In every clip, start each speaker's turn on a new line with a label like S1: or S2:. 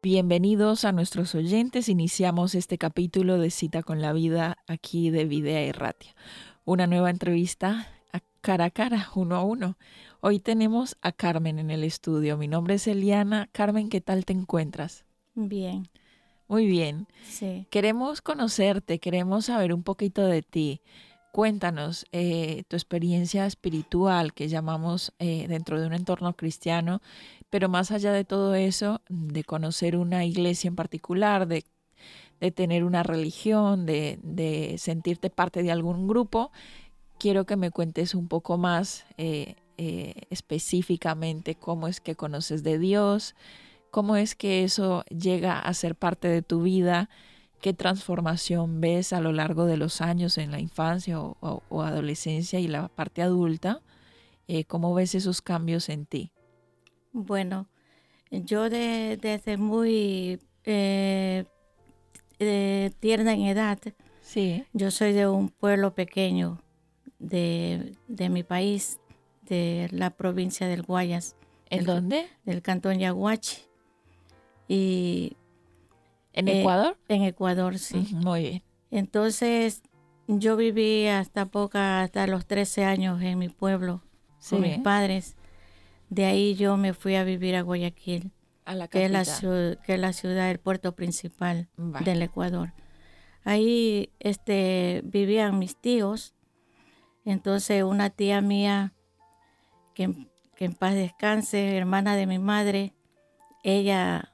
S1: Bienvenidos a nuestros oyentes. Iniciamos este capítulo de Cita con la Vida aquí de Videa Erratia. Una nueva entrevista a cara a cara, uno a uno. Hoy tenemos a Carmen en el estudio. Mi nombre es Eliana. Carmen, ¿qué tal te encuentras?
S2: Bien.
S1: Muy bien.
S2: Sí.
S1: Queremos conocerte, queremos saber un poquito de ti. Cuéntanos eh, tu experiencia espiritual que llamamos eh, dentro de un entorno cristiano, pero más allá de todo eso, de conocer una iglesia en particular, de, tener una religión, de, sentirte parte de algún grupo, quiero que me cuentes un poco más eh, específicamente cómo es que conoces de Dios, cómo es que eso llega a ser parte de tu vida ¿Qué transformación ves a lo largo de los años en la infancia o, adolescencia y la parte adulta? Eh, ¿Cómo ves esos cambios en ti?
S2: Bueno, yo desde muy eh, tierna en edad,
S1: sí.
S2: yo soy de un pueblo pequeño de, mi país, de la provincia del Guayas.
S1: ¿En dónde?
S2: Del cantón Yaguachi. Y
S1: ¿En eh, Ecuador?
S2: En Ecuador, sí.
S1: Muy bien.
S2: Entonces, yo viví hasta poca, hasta los 13 años en mi pueblo con mis padres. De ahí yo me fui a vivir a Guayaquil,
S1: a la
S2: que, es la, que es la ciudad, el puerto principal del Ecuador. Ahí este, vivían mis tíos. Entonces, una tía mía, que, que en paz descanse, hermana de mi madre, ella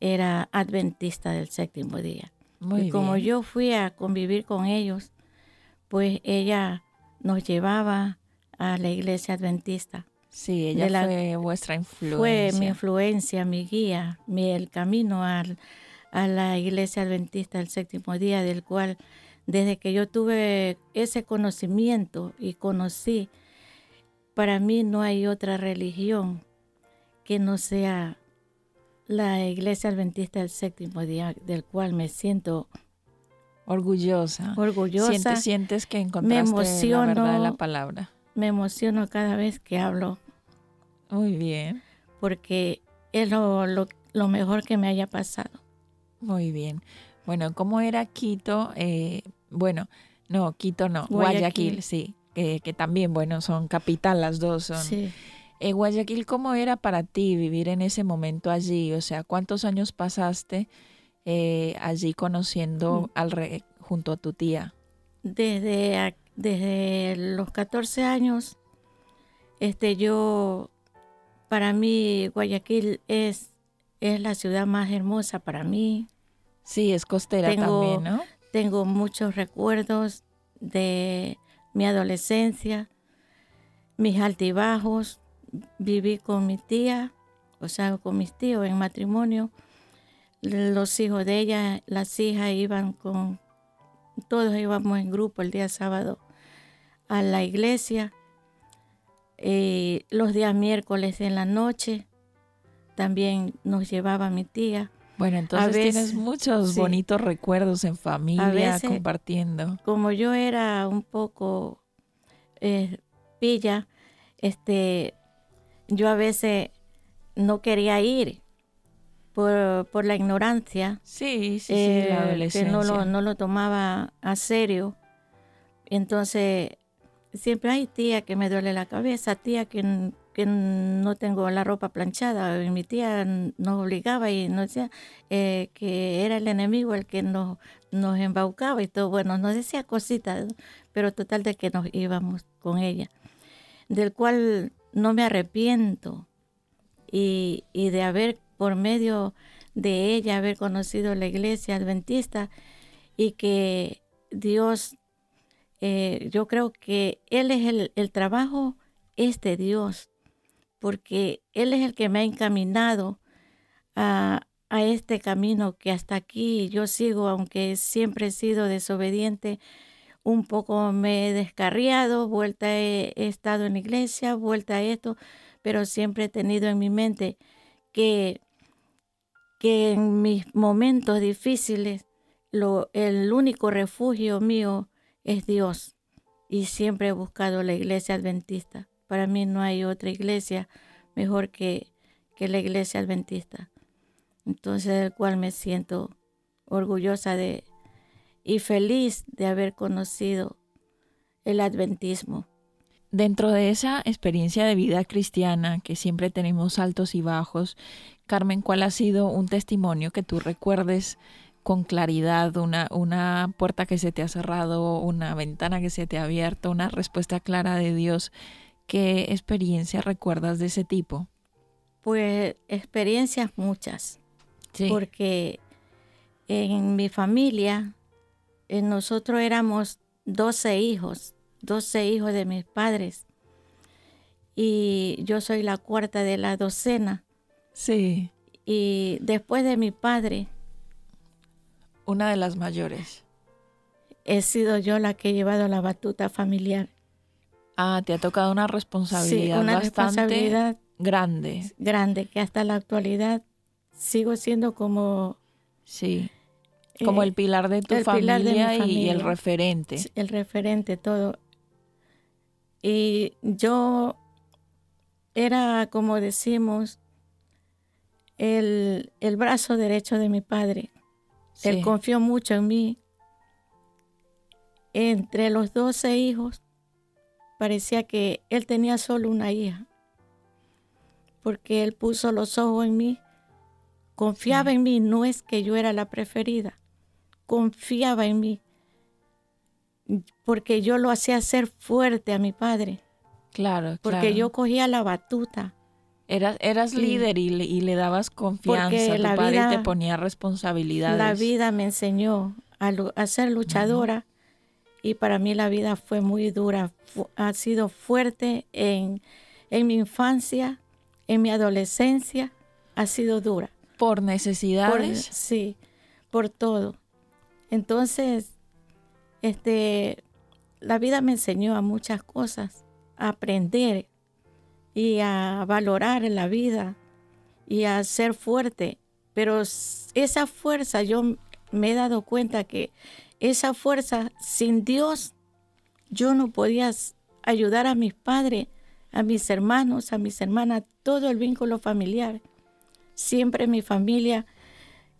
S2: era adventista del séptimo día. y como yo fui a convivir con ellos, pues ella nos llevaba a la iglesia adventista.
S1: Sí, ella fue vuestra influencia.
S2: Fue mi influencia, mi guía, mi, el camino a la iglesia adventista del séptimo día, del cual desde que yo tuve ese conocimiento y conocí, para mí no hay otra religión que no sea la Iglesia Adventista del Séptimo Día, del cual me siento
S1: orgullosa.
S2: Orgullosa.
S1: Sientes, que encontraste la verdad de la palabra.
S2: Me emociono cada vez que hablo.
S1: Muy bien.
S2: Porque es lo, lo, mejor que me haya pasado.
S1: Muy bien. Bueno, ¿cómo era Quito? Eh, bueno, no, Quito no, Guayaquil, sí, que también, bueno, son capital las dos. Son,
S2: sí.
S1: Eh, Guayaquil, ¿cómo era para ti vivir en ese momento allí? O sea, ¿cuántos años pasaste eh, allí conociendo mm. al junto a tu tía?
S2: Desde, desde los 14 años, este, yo, para mí, Guayaquil es, es la ciudad más hermosa para mí.
S1: Sí, es costera también, ¿no?
S2: Tengo muchos recuerdos de mi adolescencia, mis altibajos, viví con mi tía, o sea, con mis tíos en matrimonio. Los hijos de ella, las hijas iban con, todos íbamos en grupo el día sábado a la iglesia. Eh, los días miércoles en la noche también nos llevaba mi tía.
S1: Bueno, entonces tienes muchos bonitos recuerdos en familia compartiendo.
S2: Como yo era un poco eh, pilla, este, yo a veces no quería ir por, la ignorancia.
S1: Sí, sí, sí, la adolescencia.
S2: Eh, que no lo, no lo tomaba a serio. Entonces, siempre hay tía que me duele la cabeza, tía que que no tengo la ropa planchada. Mi tía nos obligaba y nos decía eh, que era el enemigo el que nos, nos embaucaba y todo. Bueno, nos decía cositas, pero total de que nos íbamos con ella, del cual no me arrepiento y, y de haber por medio de ella haber conocido la iglesia adventista y que Dios, eh, yo creo que Él es el, el trabajo, es de Dios, porque Él es el que me ha encaminado a, a este camino que hasta aquí yo sigo, aunque siempre he sido desobediente, un poco me he descarriado, vuelta he, he, estado en la iglesia, vuelta a esto, pero siempre he tenido en mi mente que que en mis momentos difíciles lo, el único refugio mío es Dios y siempre he buscado la iglesia adventista. Para mí no hay otra iglesia mejor que, que la iglesia adventista. Entonces, del cual me siento orgullosa de y feliz de haber conocido el adventismo.
S1: Dentro de esa experiencia de vida cristiana, que siempre tenemos altos y bajos, Carmen, ¿cuál ha sido un testimonio que tú recuerdes con claridad, una, una puerta que se te ha cerrado, una ventana que se te ha abierto, una respuesta clara de Dios? ¿Qué experiencia recuerdas de ese tipo?
S2: Pues experiencias muchas, sí. porque en mi familia, en nosotros éramos 12 hijos, 12 hijos de mis padres. Y yo soy la cuarta de la docena.
S1: Sí.
S2: Y después de mi padre.
S1: Una de las mayores.
S2: He sido yo la que he llevado la batuta familiar.
S1: Ah, te ha tocado una responsabilidad
S2: sí, una
S1: bastante
S2: responsabilidad
S1: grande.
S2: Grande, que hasta la actualidad sigo siendo como...
S1: Sí. Como eh, el pilar de tu familia,
S2: de familia
S1: y el referente.
S2: El referente, todo. Y yo era, como decimos, el, el brazo derecho de mi padre. Sí. Él confió mucho en mí. Entre los doce hijos, parecía que él tenía solo una hija, porque él puso los ojos en mí, confiaba sí. en mí, no es que yo era la preferida, confiaba en mí porque yo lo hacía ser fuerte a mi padre.
S1: Claro,
S2: Porque
S1: claro.
S2: yo cogía la batuta.
S1: Eras, eras
S2: Sí.
S1: líder y le, y le dabas confianza
S2: Porque
S1: a tu padre y
S2: vida-
S1: te ponía responsabilidades.
S2: La vida me enseñó a, ser luchadora y para mí la vida fue muy dura. Fu- ha sido fuerte en, en mi infancia, en mi adolescencia, ha sido dura.
S1: Por
S2: Por-
S1: necesidades.
S2: sí, por todo. Entonces, este, la vida me enseñó a muchas cosas, a aprender y a valorar la vida y a ser fuerte. Pero esa fuerza, yo me he dado cuenta que esa fuerza, sin Dios, yo no podía ayudar a mis padres, a mis hermanos, a mis hermanas, todo el vínculo familiar. Siempre mi familia,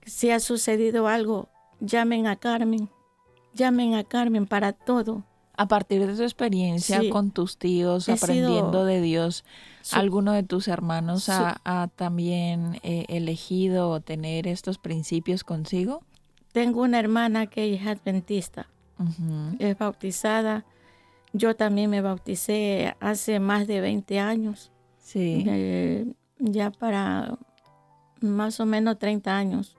S2: si ha sucedido algo, llamen a Carmen, llamen a Carmen para todo.
S1: A partir de tu experiencia
S2: Sí.
S1: con tus tíos,
S2: He
S1: aprendiendo de Dios,
S2: su-
S1: ¿alguno de tus hermanos
S2: su-
S1: ha, ha también eh, elegido tener estos principios consigo?
S2: Tengo una hermana que es adventista, es bautizada. Yo también me bauticé hace más de 20 años,
S1: Sí.
S2: eh, ya para más o menos 30 años.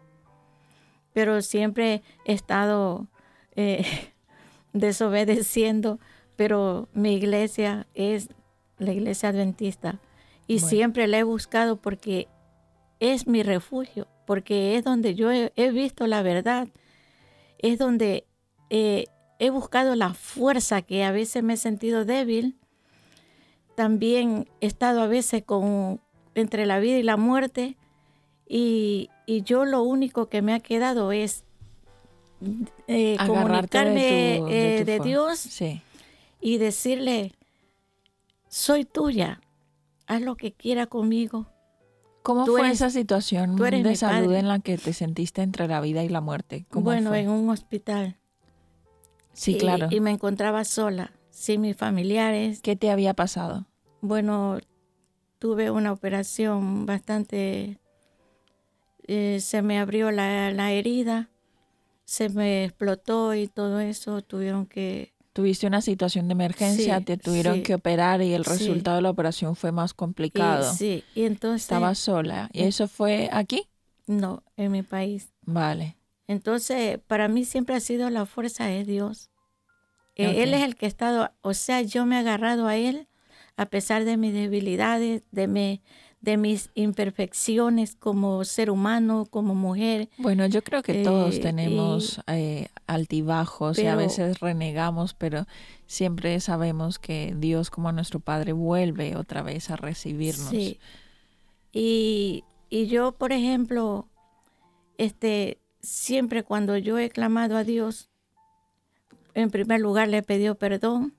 S2: Pero siempre he estado eh, desobedeciendo, pero mi iglesia es la iglesia adventista y
S1: Bueno.
S2: siempre la he buscado porque es mi refugio, porque es donde yo he, he visto la verdad, es donde eh, he buscado la fuerza que a veces me he sentido débil. También he estado a veces con, entre la vida y la muerte y, y yo lo único que me ha quedado es eh, comunicarme
S1: de tu- de
S2: eh, de Dios
S1: Sí.
S2: y decirle, soy tuya, haz lo que quiera conmigo.
S1: ¿Cómo
S2: Tú
S1: fue
S2: eres-
S1: esa situación de salud
S2: padre.
S1: en la que te sentiste entre la vida y la muerte? ¿Cómo
S2: Bueno,
S1: fue?
S2: en un hospital.
S1: Sí,
S2: Y-
S1: claro.
S2: Y, me encontraba sola, sin mis familiares.
S1: ¿Qué te había pasado?
S2: Bueno, tuve una operación bastante, eh, se me abrió la, la herida, se me explotó y todo eso, tuvieron que
S1: tuviste una situación de emergencia,
S2: Sí,
S1: te tuvieron
S2: sí.
S1: que operar y el
S2: Sí.
S1: resultado de la operación fue más complicado.
S2: Y, sí, y entonces,
S1: Estabas sola. ¿Y eso fue aquí?
S2: no, en mi país.
S1: Vale.
S2: Entonces, para mí siempre ha sido la fuerza de Dios. Eh, Él es el que ha estado, o sea, yo me he agarrado a Él a pesar de mis debilidades, de, mi- de mis imperfecciones como ser humano, como mujer.
S1: Bueno, yo creo que todos
S2: Eh,
S1: tenemos eh, altibajos y a veces renegamos, pero siempre sabemos que Dios como nuestro Padre vuelve otra vez a recibirnos.
S2: Sí. Y, y yo, por ejemplo, este, siempre cuando yo he clamado a Dios, en primer lugar le he pedido perdón,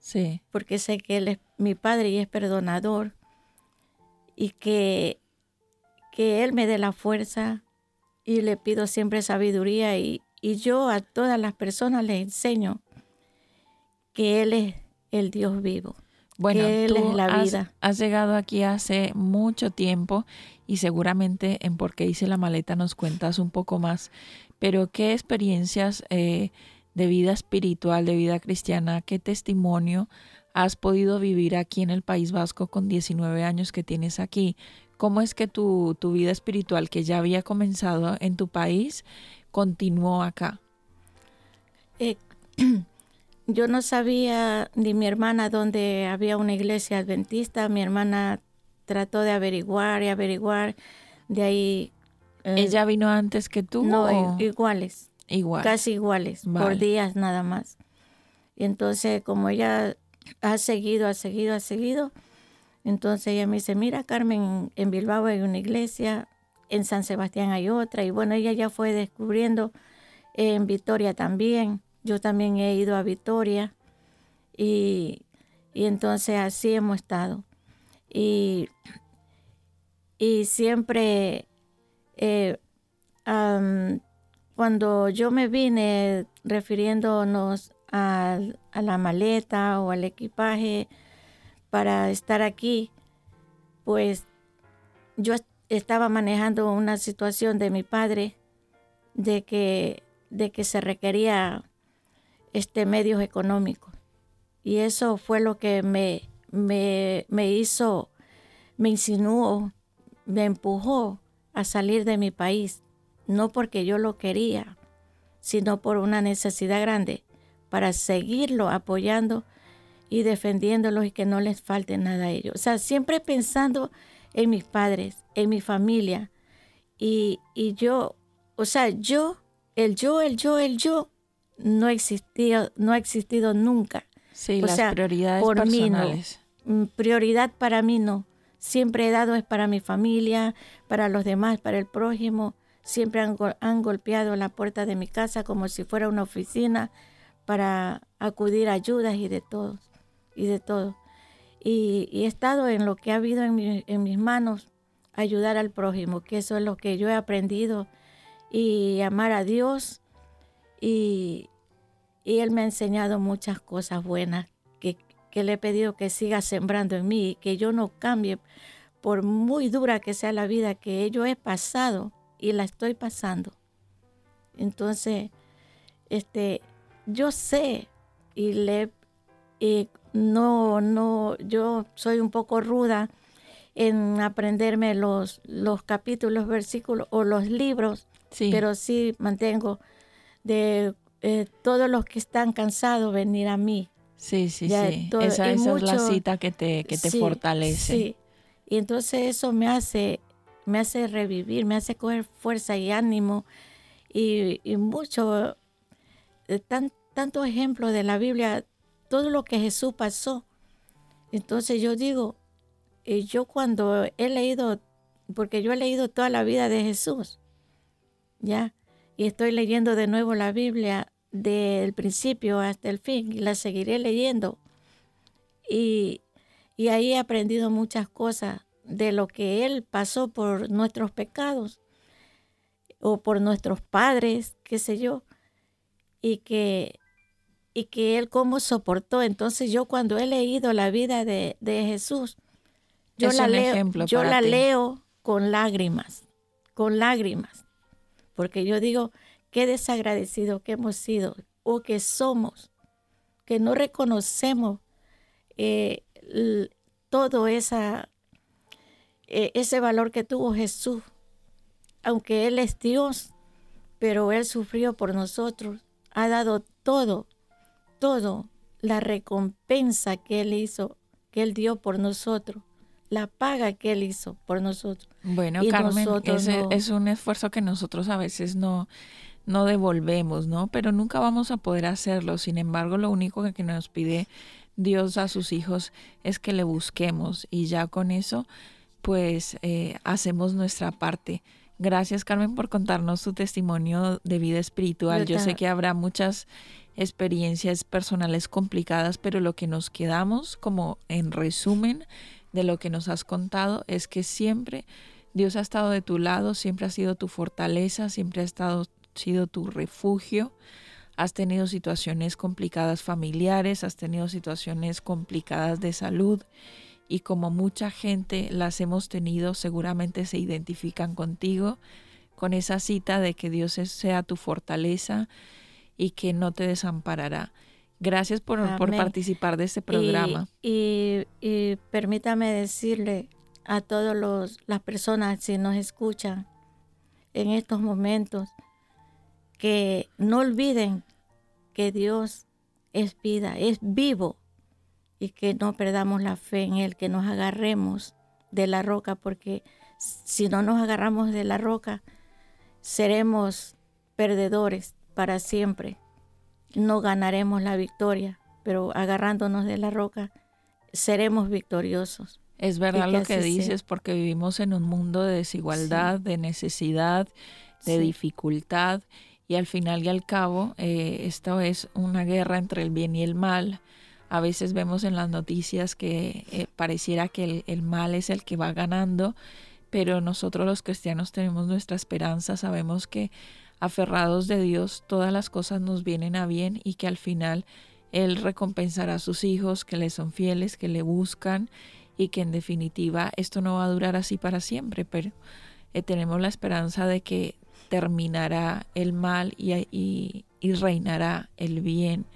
S1: Sí,
S2: porque sé que Él es mi Padre y es perdonador, y que, que Él me dé la fuerza, y le pido siempre sabiduría, y, y yo a todas las personas les enseño que Él es el Dios vivo.
S1: Bueno,
S2: que Él
S1: tú
S2: es la
S1: has,
S2: vida.
S1: has llegado aquí hace mucho tiempo y seguramente en por qué hice la maleta nos cuentas un poco más, pero ¿qué experiencias eh, de vida espiritual, de vida cristiana, qué testimonio has podido vivir aquí en el País Vasco con 19 años que tienes aquí? ¿Cómo es que tu, tu vida espiritual, que ya había comenzado en tu país, continuó acá?
S2: Eh, yo no sabía ni mi hermana dónde había una iglesia adventista. Mi hermana trató de averiguar y averiguar. De ahí. eh,
S1: ¿Ella vino antes que tú?
S2: no,
S1: o
S2: iguales,
S1: igual.
S2: casi iguales,
S1: Vale.
S2: por días nada más. Y entonces, como ella ha seguido, ha seguido, ha seguido, entonces ella me dice: Mira, Carmen, en Bilbao hay una iglesia, en San Sebastián hay otra. Y bueno, ella ya fue descubriendo en Vitoria también. Yo también he ido a Vitoria y, y entonces así hemos estado. Y, y siempre, eh, cuando yo me vine refiriéndonos a, la maleta o al equipaje para estar aquí, pues yo est- estaba manejando una situación de mi padre de que, de que se requería este, medios económicos. Y eso fue lo que me, me, me hizo, me insinuó, me empujó a salir de mi país, no porque yo lo quería, sino por una necesidad grande para seguirlo apoyando y defendiéndolos y que no les falte nada a ellos. O sea, siempre pensando en mis padres, en mi familia. Y, y yo, o sea, yo, el yo, el yo, el yo, no existía, no ha existido nunca.
S1: Sí,
S2: o
S1: las
S2: sea,
S1: prioridades
S2: por mí no. Mm, Prioridad para mí no. Siempre he dado es para mi familia, para los demás, para el prójimo. Siempre han golpeado la puerta de mi casa como si fuera una oficina para acudir a ayudas y de todos, y de todo. Y, he estado en lo que ha habido en, en mis manos, ayudar al prójimo, que eso es lo que yo he aprendido, y amar a Dios. Y, y Él me ha enseñado muchas cosas buenas que, que le he pedido que siga sembrando en mí que yo no cambie, por muy dura que sea la vida que yo he pasado y la estoy pasando. Entonces, este, yo sé y le y no, no, yo soy un poco ruda en aprenderme los, los capítulos, versículos o los libros,
S1: Sí,
S2: pero sí mantengo de eh, todos los que están cansados venir a mí.
S1: sí, sí,
S2: ya
S1: sí.
S2: todo-
S1: esa es la cita que te, que te
S2: Sí,
S1: fortalece.
S2: Sí. Y entonces eso me hace, me hace revivir, me hace coger fuerza y ánimo y, y mucho, eh, tan, tanto ejemplo de la Biblia, todo lo que Jesús pasó. Entonces yo digo, eh, yo cuando he leído, porque yo he leído toda la vida de Jesús, ¿ya? Y estoy leyendo de nuevo la Biblia del principio hasta el fin y la seguiré leyendo. Y, y ahí he aprendido muchas cosas de lo que Él pasó por nuestros pecados o por nuestros padres, qué sé yo, y que, y que Él cómo soportó. Entonces yo cuando he leído la vida de, de Jesús, yo la leo, yo la leo con lágrimas, con lágrimas, porque yo digo, qué desagradecido que hemos sido o que somos, que no reconocemos eh, todo esa, eh, ese valor que tuvo Jesús, aunque Él es Dios, pero Él sufrió por nosotros, ha dado todo, todo, la recompensa que Él hizo, que Él dio por nosotros la paga que Él hizo por nosotros.
S1: Bueno, Carmen, ese es un esfuerzo que nosotros a veces no, no devolvemos, ¿no? Pero nunca vamos a poder hacerlo. Sin embargo, lo único que nos pide Dios a sus hijos es que le busquemos y ya con eso, pues eh, hacemos nuestra parte. Gracias, Carmen, por contarnos tu testimonio de vida espiritual. Yo sé que habrá muchas experiencias personales complicadas, pero lo que nos quedamos como en resumen de lo que nos has contado es que siempre Dios ha estado de tu lado, siempre ha sido tu fortaleza, siempre ha estado, sido tu refugio. Has tenido situaciones complicadas familiares, has tenido situaciones complicadas de salud y como mucha gente las hemos tenido, seguramente se identifican contigo con esa cita de que Dios sea tu fortaleza y que no te desamparará. Gracias por, participar de este programa.
S2: Y, permítame decirle a todas las personas si nos escuchan en estos momentos que no olviden que Dios es vida, es vivo y que no perdamos la fe en Él, que nos agarremos de la roca, porque si no nos agarramos de la roca, seremos perdedores para siempre no ganaremos la victoria, pero agarrándonos de la roca seremos victoriosos.
S1: Es verdad lo que dices, porque vivimos en un mundo de desigualdad, de necesidad, de dificultad, y al final y al cabo, eh, esto es una guerra entre el bien y el mal. A veces vemos en las noticias que eh, pareciera que el, mal es el que va ganando, pero nosotros los cristianos tenemos nuestra esperanza, sabemos que aferrados de Dios, todas las cosas nos vienen a bien y que al final Él recompensará a sus hijos que le son fieles, que le buscan y que en definitiva esto no va a durar así para siempre, pero eh, tenemos la esperanza de que terminará el mal y reinará el bien.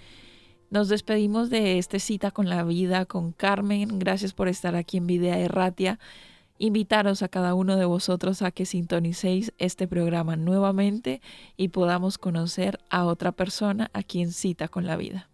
S1: Nos despedimos de esta cita con la vida con Carmen. Gracias por estar aquí en Videa Erratia invitaros a cada uno de vosotros a que sintonicéis este programa nuevamente y podamos conocer a otra persona a quien cita con la vida.